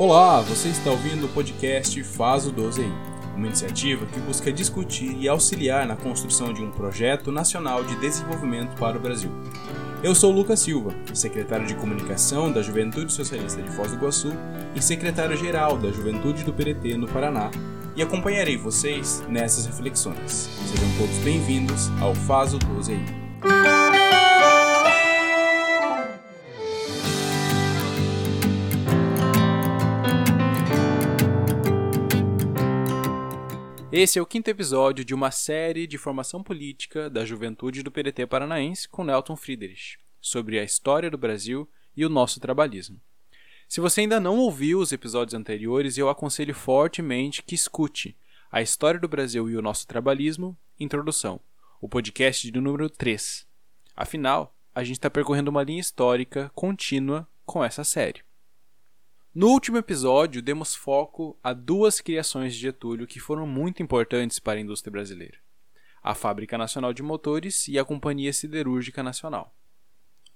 Olá, você está ouvindo o podcast Faz o 12 uma iniciativa que busca discutir e auxiliar na construção de um projeto nacional de desenvolvimento para o Brasil. Eu sou Lucas Silva, secretário de Comunicação da Juventude Socialista de Foz do Iguaçu e secretário-geral da Juventude do PDT no Paraná, e acompanharei vocês nessas reflexões. Sejam todos bem-vindos ao Faz o 12 Esse é o quinto episódio de uma série de formação política da juventude do PDT paranaense com Nelton Friedrich, sobre a história do Brasil e o nosso trabalhismo. Se você ainda não ouviu os episódios anteriores, eu aconselho fortemente que escute A História do Brasil e o Nosso Trabalhismo, Introdução, o podcast de número 3. Afinal, a gente está percorrendo uma linha histórica contínua com essa série. No último episódio, demos foco a duas criações de Getúlio que foram muito importantes para a indústria brasileira: a Fábrica Nacional de Motores e a Companhia Siderúrgica Nacional.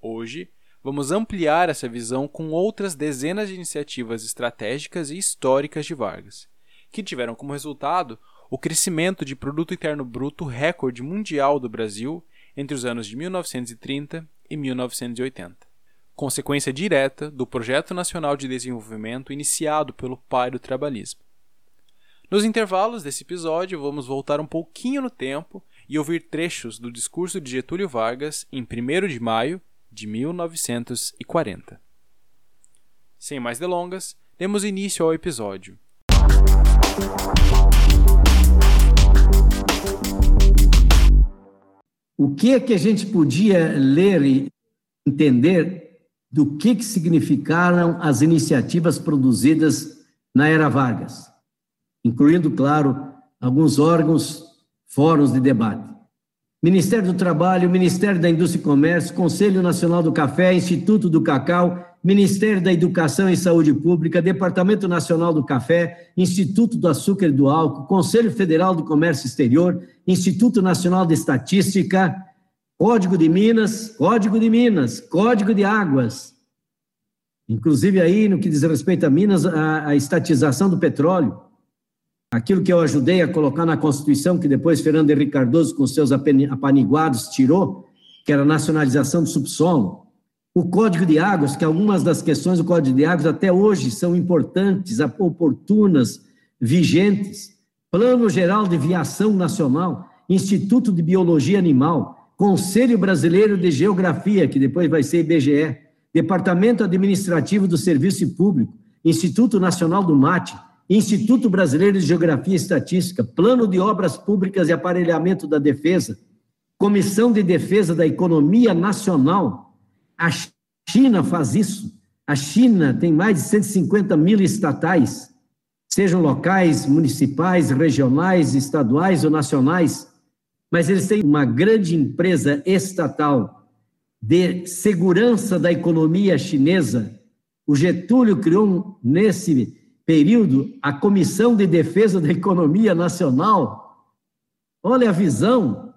Hoje, vamos ampliar essa visão com outras dezenas de iniciativas estratégicas e históricas de Vargas, que tiveram como resultado o crescimento de produto interno bruto recorde mundial do Brasil entre os anos de 1930 e 1980 consequência direta do Projeto Nacional de Desenvolvimento iniciado pelo pai do trabalhismo. Nos intervalos desse episódio, vamos voltar um pouquinho no tempo e ouvir trechos do discurso de Getúlio Vargas em 1 de maio de 1940. Sem mais delongas, demos início ao episódio. O que é que a gente podia ler e entender do que, que significaram as iniciativas produzidas na era Vargas, incluindo, claro, alguns órgãos, fóruns de debate. Ministério do Trabalho, Ministério da Indústria e Comércio, Conselho Nacional do Café, Instituto do Cacau, Ministério da Educação e Saúde Pública, Departamento Nacional do Café, Instituto do Açúcar e do Álcool, Conselho Federal do Comércio Exterior, Instituto Nacional de Estatística, Código de Minas, Código de Minas, Código de Águas. Inclusive aí, no que diz respeito a Minas, a, a estatização do petróleo. Aquilo que eu ajudei a colocar na Constituição, que depois Fernando Henrique Cardoso, com seus apaniguados, tirou, que era a nacionalização do subsolo. O Código de Águas, que algumas das questões do Código de Águas até hoje são importantes, oportunas, vigentes. Plano Geral de Viação Nacional, Instituto de Biologia Animal, Conselho Brasileiro de Geografia, que depois vai ser IBGE, Departamento Administrativo do Serviço Público, Instituto Nacional do Mate, Instituto Brasileiro de Geografia e Estatística, Plano de Obras Públicas e Aparelhamento da Defesa, Comissão de Defesa da Economia Nacional. A China faz isso. A China tem mais de 150 mil estatais, sejam locais, municipais, regionais, estaduais ou nacionais mas eles têm uma grande empresa estatal de segurança da economia chinesa. O Getúlio criou, nesse período, a Comissão de Defesa da Economia Nacional. Olha a visão.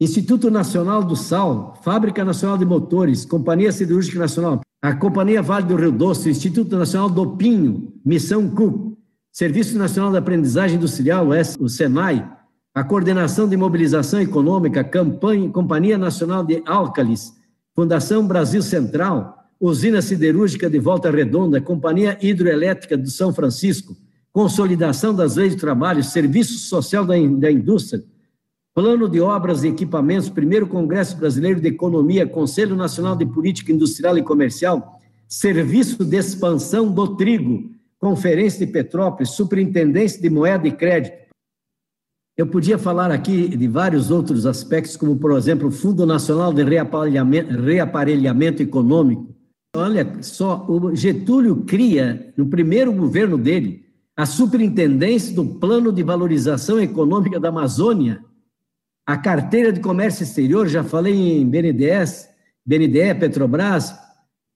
Instituto Nacional do Sal, Fábrica Nacional de Motores, Companhia Siderúrgica Nacional, a Companhia Vale do Rio Doce, Instituto Nacional do Pinho, Missão Cook, Serviço Nacional de Aprendizagem Industrial, o SENAI, a Coordenação de Mobilização Econômica, Campanha, Companhia Nacional de Álcalis, Fundação Brasil Central, Usina Siderúrgica de Volta Redonda, Companhia Hidroelétrica do São Francisco, Consolidação das Leis de Trabalho, Serviço Social da, da Indústria, Plano de Obras e Equipamentos, Primeiro Congresso Brasileiro de Economia, Conselho Nacional de Política Industrial e Comercial, Serviço de Expansão do Trigo, Conferência de Petrópolis, Superintendência de Moeda e Crédito, eu podia falar aqui de vários outros aspectos, como, por exemplo, o Fundo Nacional de Reaparelhamento, Reaparelhamento Econômico. Olha só, o Getúlio cria, no primeiro governo dele, a superintendência do Plano de Valorização Econômica da Amazônia, a carteira de comércio exterior, já falei em BNDES, BNDE, Petrobras,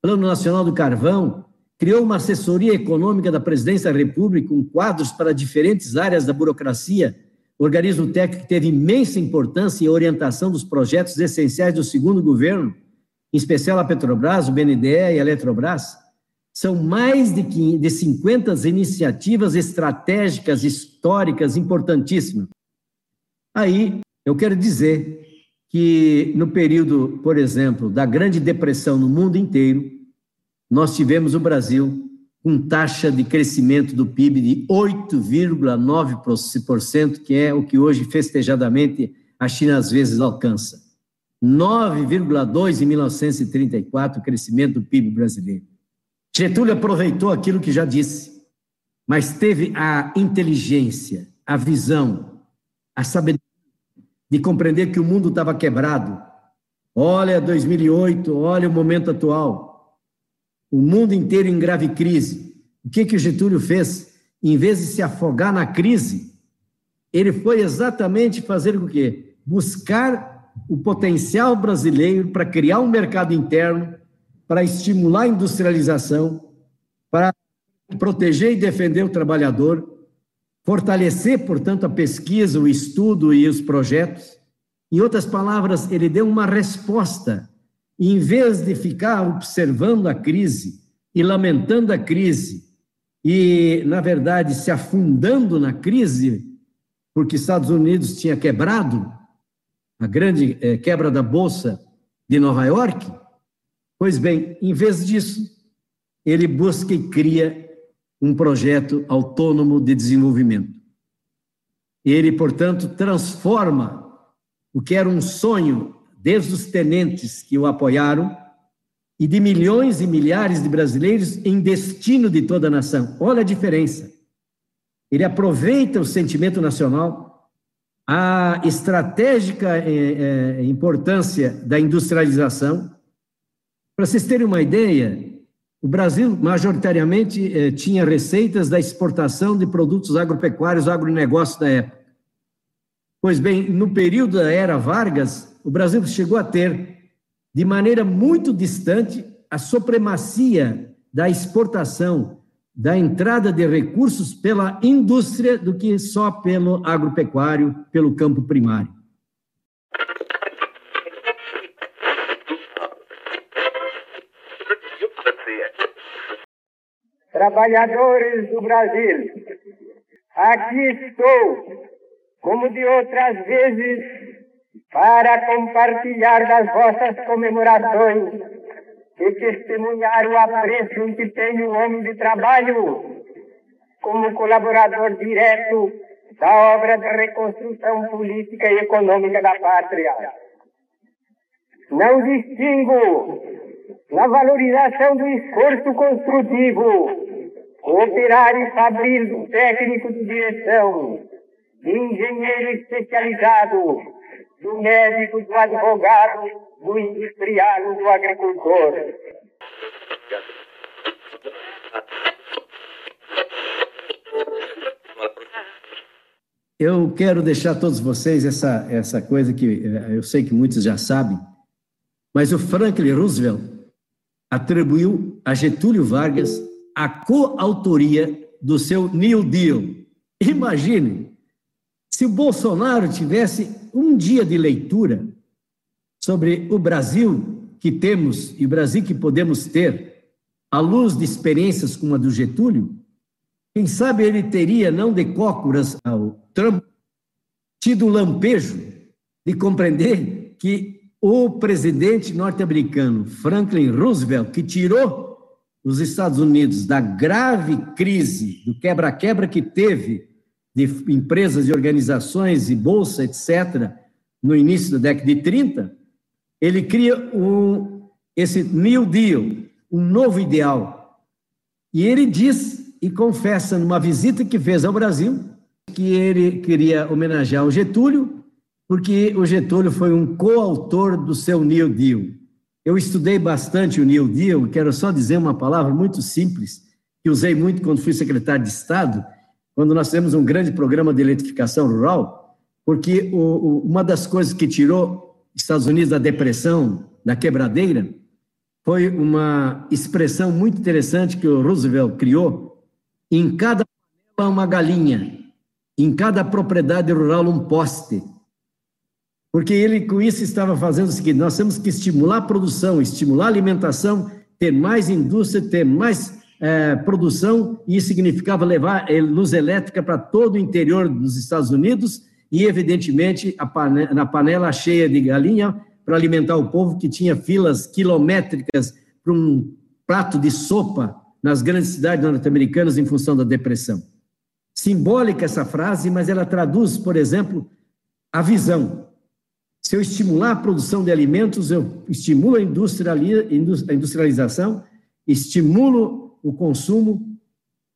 Plano Nacional do Carvão, criou uma assessoria econômica da Presidência da República com quadros para diferentes áreas da burocracia organismo técnico que teve imensa importância em orientação dos projetos essenciais do segundo governo, em especial a Petrobras, o BNDE e a Eletrobras, são mais de, de 50 iniciativas estratégicas, históricas, importantíssimas. Aí, eu quero dizer que no período, por exemplo, da Grande Depressão no mundo inteiro, nós tivemos o Brasil com taxa de crescimento do PIB de 8,9%, que é o que hoje festejadamente a China às vezes alcança. 9,2 em 1934 o crescimento do PIB brasileiro. Getúlio aproveitou aquilo que já disse, mas teve a inteligência, a visão, a sabedoria de compreender que o mundo estava quebrado. Olha 2008, olha o momento atual. O mundo inteiro em grave crise. O que que o Getúlio fez? Em vez de se afogar na crise, ele foi exatamente fazer o quê? Buscar o potencial brasileiro para criar um mercado interno, para estimular a industrialização, para proteger e defender o trabalhador, fortalecer, portanto, a pesquisa, o estudo e os projetos. Em outras palavras, ele deu uma resposta. Em vez de ficar observando a crise e lamentando a crise, e, na verdade, se afundando na crise, porque Estados Unidos tinha quebrado a grande é, quebra da Bolsa de Nova York, pois bem, em vez disso, ele busca e cria um projeto autônomo de desenvolvimento. Ele, portanto, transforma o que era um sonho desde os tenentes que o apoiaram e de milhões e milhares de brasileiros em destino de toda a nação. Olha a diferença. Ele aproveita o sentimento nacional, a estratégica é, é, importância da industrialização. Para vocês terem uma ideia, o Brasil, majoritariamente, eh, tinha receitas da exportação de produtos agropecuários, agronegócio da época. Pois bem, no período da era Vargas, o Brasil chegou a ter, de maneira muito distante, a supremacia da exportação, da entrada de recursos pela indústria do que só pelo agropecuário, pelo campo primário. trabalhadores do Brasil, aqui estou, como de outras vezes, para compartilhar das vossas comemorações e testemunhar o apreço que tem o homem de trabalho como colaborador direto da obra de reconstrução política e econômica da pátria. Não distingo na valorização do esforço construtivo operário fabril técnico de direção, engenheiro especializado, do médico, do advogado, do industrial, do agricultor. Eu quero deixar a todos vocês essa, essa coisa que eh, eu sei que muitos já sabem, mas o Franklin Roosevelt atribuiu a Getúlio Vargas a coautoria do seu New Deal. Imagine se o Bolsonaro tivesse um dia de leitura sobre o Brasil que temos e o Brasil que podemos ter, à luz de experiências como a do Getúlio, quem sabe ele teria, não de cócoras ao Trump, tido o lampejo de compreender que o presidente norte-americano Franklin Roosevelt, que tirou os Estados Unidos da grave crise, do quebra-quebra que teve de empresas e organizações e bolsa, etc., no início da década de 30, ele cria um, esse New Deal, um novo ideal. E ele diz e confessa numa visita que fez ao Brasil que ele queria homenagear o Getúlio, porque o Getúlio foi um coautor do seu New Deal. Eu estudei bastante o New Deal, quero só dizer uma palavra muito simples, que usei muito quando fui secretário de Estado, quando nós temos um grande programa de eletrificação rural, porque o, o, uma das coisas que tirou Estados Unidos da depressão, da quebradeira, foi uma expressão muito interessante que o Roosevelt criou. Em cada uma galinha, em cada propriedade rural um poste. Porque ele com isso estava fazendo o seguinte: nós temos que estimular a produção, estimular a alimentação, ter mais indústria, ter mais é, produção e significava levar luz elétrica para todo o interior dos Estados Unidos e, evidentemente, pane na panela cheia de galinha para alimentar o povo que tinha filas quilométricas para um prato de sopa nas grandes cidades norte-americanas em função da depressão. Simbólica essa frase, mas ela traduz, por exemplo, a visão. Se eu estimular a produção de alimentos, eu estimulo a industrialização, estimulo o consumo,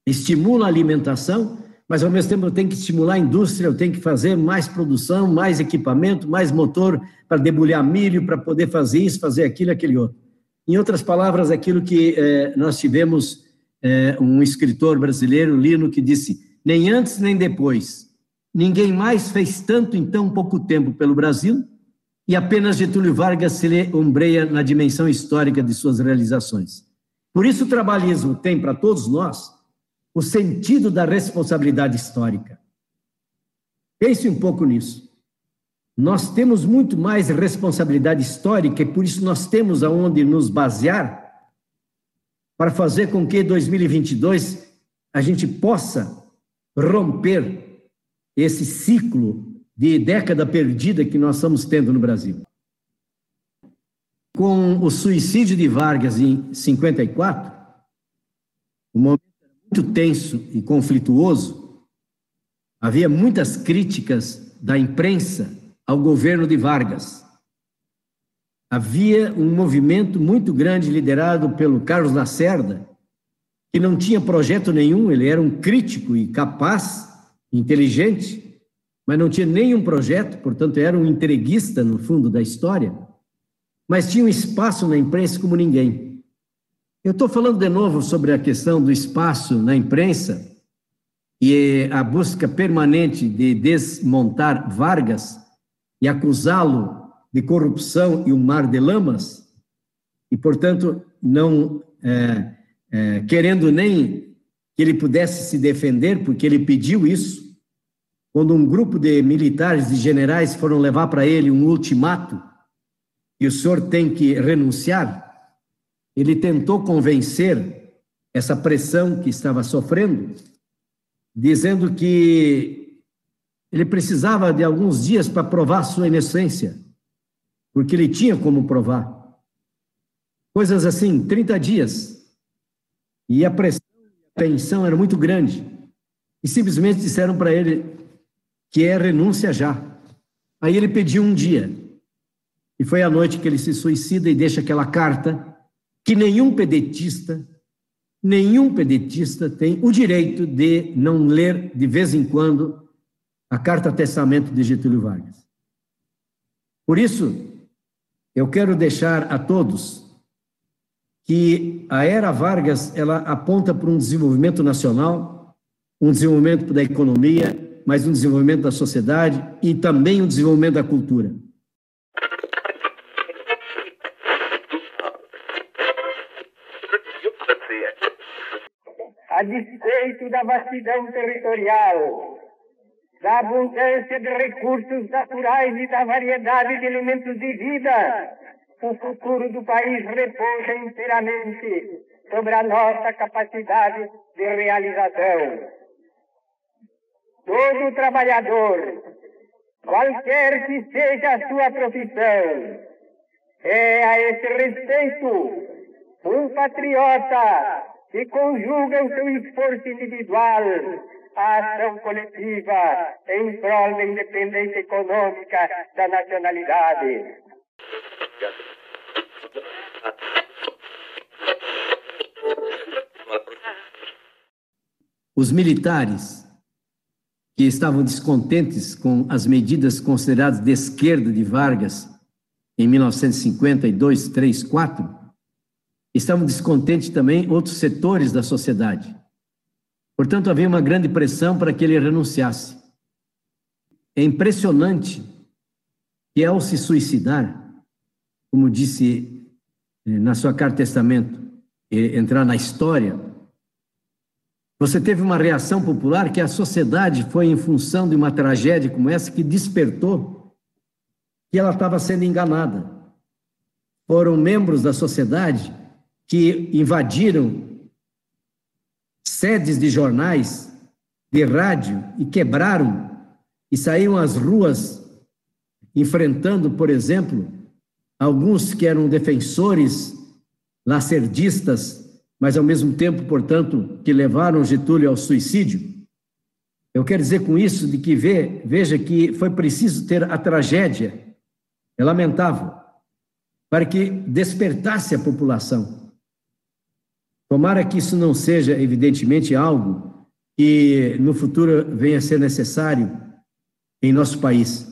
estimulo a alimentação, mas ao mesmo tempo eu tenho que estimular a indústria, eu tenho que fazer mais produção, mais equipamento, mais motor para debulhar milho, para poder fazer isso, fazer aquilo, aquele outro. Em outras palavras, aquilo que eh, nós tivemos eh, um escritor brasileiro, Lino, que disse: nem antes nem depois, ninguém mais fez tanto em tão pouco tempo pelo Brasil, e apenas Getúlio Vargas se ombreia na dimensão histórica de suas realizações. Por isso, o trabalhismo tem para todos nós o sentido da responsabilidade histórica. Pense um pouco nisso. Nós temos muito mais responsabilidade histórica e por isso nós temos aonde nos basear para fazer com que 2022 a gente possa romper esse ciclo de década perdida que nós estamos tendo no Brasil. Com o suicídio de Vargas em 54, o momento muito tenso e conflituoso, havia muitas críticas da imprensa ao governo de Vargas. Havia um movimento muito grande liderado pelo Carlos Lacerda, que não tinha projeto nenhum, ele era um crítico e capaz, inteligente, mas não tinha nenhum projeto, portanto era um entreguista no fundo da história, mas tinha um espaço na imprensa como ninguém. Eu estou falando de novo sobre a questão do espaço na imprensa e a busca permanente de desmontar Vargas e acusá-lo de corrupção e um mar de lamas, e, portanto, não é, é, querendo nem que ele pudesse se defender, porque ele pediu isso. Quando um grupo de militares e generais foram levar para ele um ultimato, e o senhor tem que renunciar, ele tentou convencer essa pressão que estava sofrendo, dizendo que ele precisava de alguns dias para provar sua inocência, porque ele tinha como provar. Coisas assim, 30 dias. E a pressão, a tensão era muito grande. E simplesmente disseram para ele que é renúncia já. Aí ele pediu um dia. E foi à noite que ele se suicida e deixa aquela carta que nenhum pedetista, nenhum pedetista tem o direito de não ler de vez em quando a carta testamento de Getúlio Vargas. Por isso, eu quero deixar a todos que a era Vargas ela aponta para um desenvolvimento nacional, um desenvolvimento da economia, mas um desenvolvimento da sociedade e também um desenvolvimento da cultura. Despeito da vastidão territorial, da abundância de recursos naturais e da variedade de elementos de vida, o futuro do país repousa inteiramente sobre a nossa capacidade de realização. Todo trabalhador, qualquer que seja a sua profissão, é a esse respeito um patriota que conjuga o seu esforço individual à ação coletiva em prol da independência econômica da nacionalidade. Os militares que estavam descontentes com as medidas consideradas de esquerda de Vargas em 1952, 3, 4, estavam descontentes também outros setores da sociedade. Portanto, havia uma grande pressão para que ele renunciasse. É impressionante que, ao se suicidar, como disse eh, na sua carta testamento, entrar na história, você teve uma reação popular que a sociedade foi em função de uma tragédia como essa que despertou que ela estava sendo enganada. Foram membros da sociedade que invadiram sedes de jornais, de rádio, e quebraram e saíram às ruas enfrentando, por exemplo, alguns que eram defensores lacerdistas, mas ao mesmo tempo, portanto, que levaram Getúlio ao suicídio. Eu quero dizer com isso de que vê, veja que foi preciso ter a tragédia, é lamentável, para que despertasse a população. Tomara que isso não seja, evidentemente, algo que no futuro venha a ser necessário em nosso país.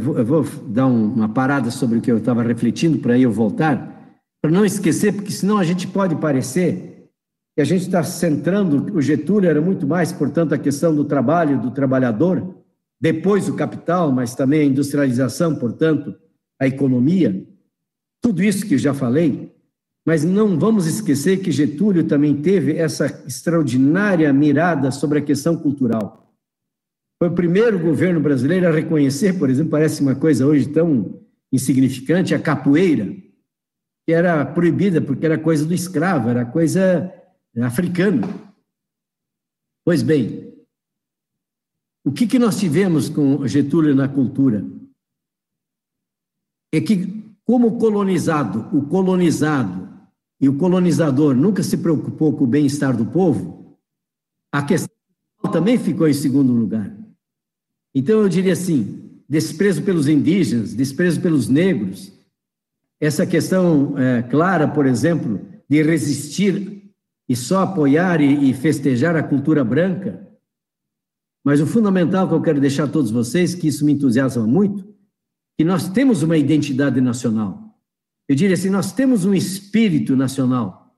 Vou, eu vou dar uma parada sobre o que eu estava refletindo para eu voltar, para não esquecer, porque senão a gente pode parecer que a gente está centrando, o Getúlio era muito mais, portanto, a questão do trabalho, do trabalhador, depois o capital, mas também a industrialização, portanto, a economia, tudo isso que eu já falei, mas não vamos esquecer que Getúlio também teve essa extraordinária mirada sobre a questão cultural. Foi o primeiro governo brasileiro a reconhecer, por exemplo, parece uma coisa hoje tão insignificante, a capoeira, que era proibida porque era coisa do escravo, era coisa africana. Pois bem, o que, que nós tivemos com Getúlio na cultura? É que, como colonizado, o colonizado e o colonizador nunca se preocupou com o bem-estar do povo, a questão também ficou em segundo lugar. Então, eu diria assim: desprezo pelos indígenas, desprezo pelos negros, essa questão é, clara, por exemplo, de resistir e só apoiar e, e festejar a cultura branca. Mas o fundamental que eu quero deixar a todos vocês, que isso me entusiasma muito, que nós temos uma identidade nacional. Eu diria assim, nós temos um espírito nacional.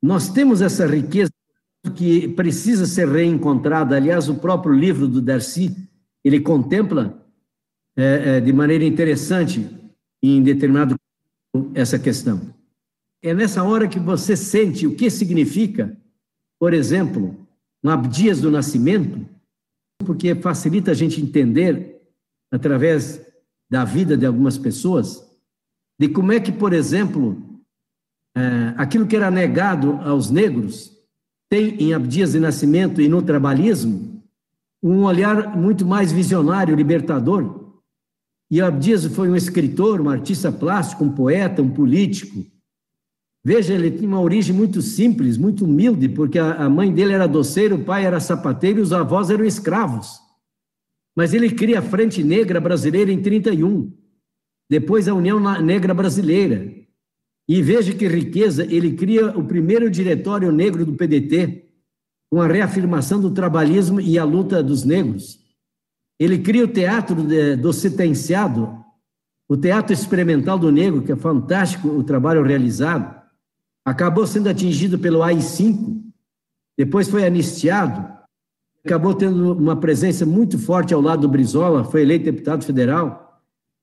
Nós temos essa riqueza que precisa ser reencontrada. Aliás, o próprio livro do Darcy, ele contempla é, é, de maneira interessante em determinado essa questão. É nessa hora que você sente o que significa, por exemplo, um Abdias do Nascimento, porque facilita a gente entender, através da vida de algumas pessoas, de como é que, por exemplo, é, aquilo que era negado aos negros tem em Abdias de Nascimento e no trabalhismo um olhar muito mais visionário, libertador. E Abdias foi um escritor, um artista plástico, um poeta, um político. Veja, ele tinha uma origem muito simples, muito humilde, porque a mãe dele era doceira, o pai era sapateiro e os avós eram escravos. Mas ele cria a Frente Negra Brasileira em 31, depois a União Negra Brasileira, e veja que riqueza, ele cria o primeiro diretório negro do PDT, com a reafirmação do trabalhismo e a luta dos negros. Ele cria o teatro do sentenciado, o teatro experimental do negro, que é fantástico o trabalho realizado. Acabou sendo atingido pelo AI-5, depois foi anistiado, acabou tendo uma presença muito forte ao lado do Brizola, foi eleito deputado federal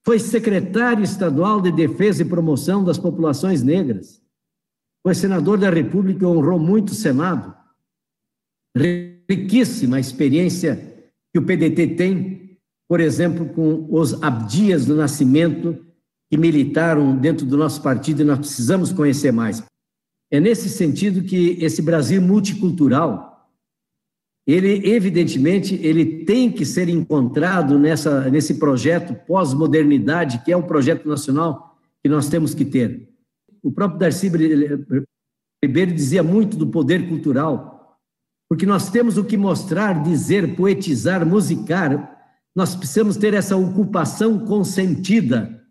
foi secretário estadual de Defesa e Promoção das Populações Negras. Foi senador da República e honrou muito o Senado. Riquíssima a experiência que o PDT tem, por exemplo, com os abdias do nascimento que militaram dentro do nosso partido e nós precisamos conhecer mais. É nesse sentido que esse Brasil multicultural, ele evidentemente ele tem que ser encontrado nessa nesse projeto pós-modernidade que é o projeto nacional que nós temos que ter. O próprio Darcy Ribeiro dizia muito do poder cultural, porque nós temos o que mostrar, dizer, poetizar, musicar. Nós precisamos ter essa ocupação consentida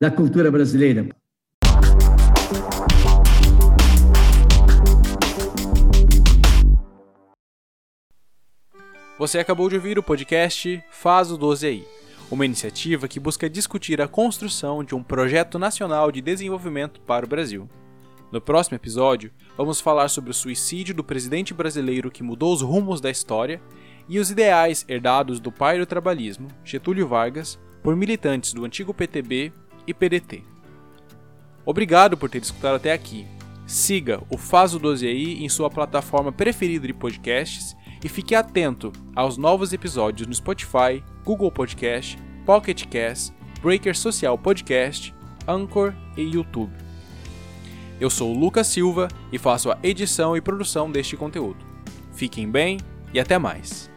da cultura brasileira. Você acabou de ouvir o podcast Faz o 12 aí, uma iniciativa que busca discutir a construção de um projeto nacional de desenvolvimento para o Brasil. No próximo episódio, vamos falar sobre o suicídio do presidente brasileiro que mudou os rumos da história e os ideais herdados do pai do trabalhismo, Getúlio Vargas, por militantes do antigo PTB e PDT. Obrigado por ter escutado até aqui. Siga o Faz o 12 aí em sua plataforma preferida de podcasts e fique atento aos novos episódios no Spotify, Google Podcast, Pocket Cast, Breaker Social Podcast, Anchor e YouTube. Eu sou Lucas Silva e faço a edição e produção deste conteúdo. Fiquem bem e até mais.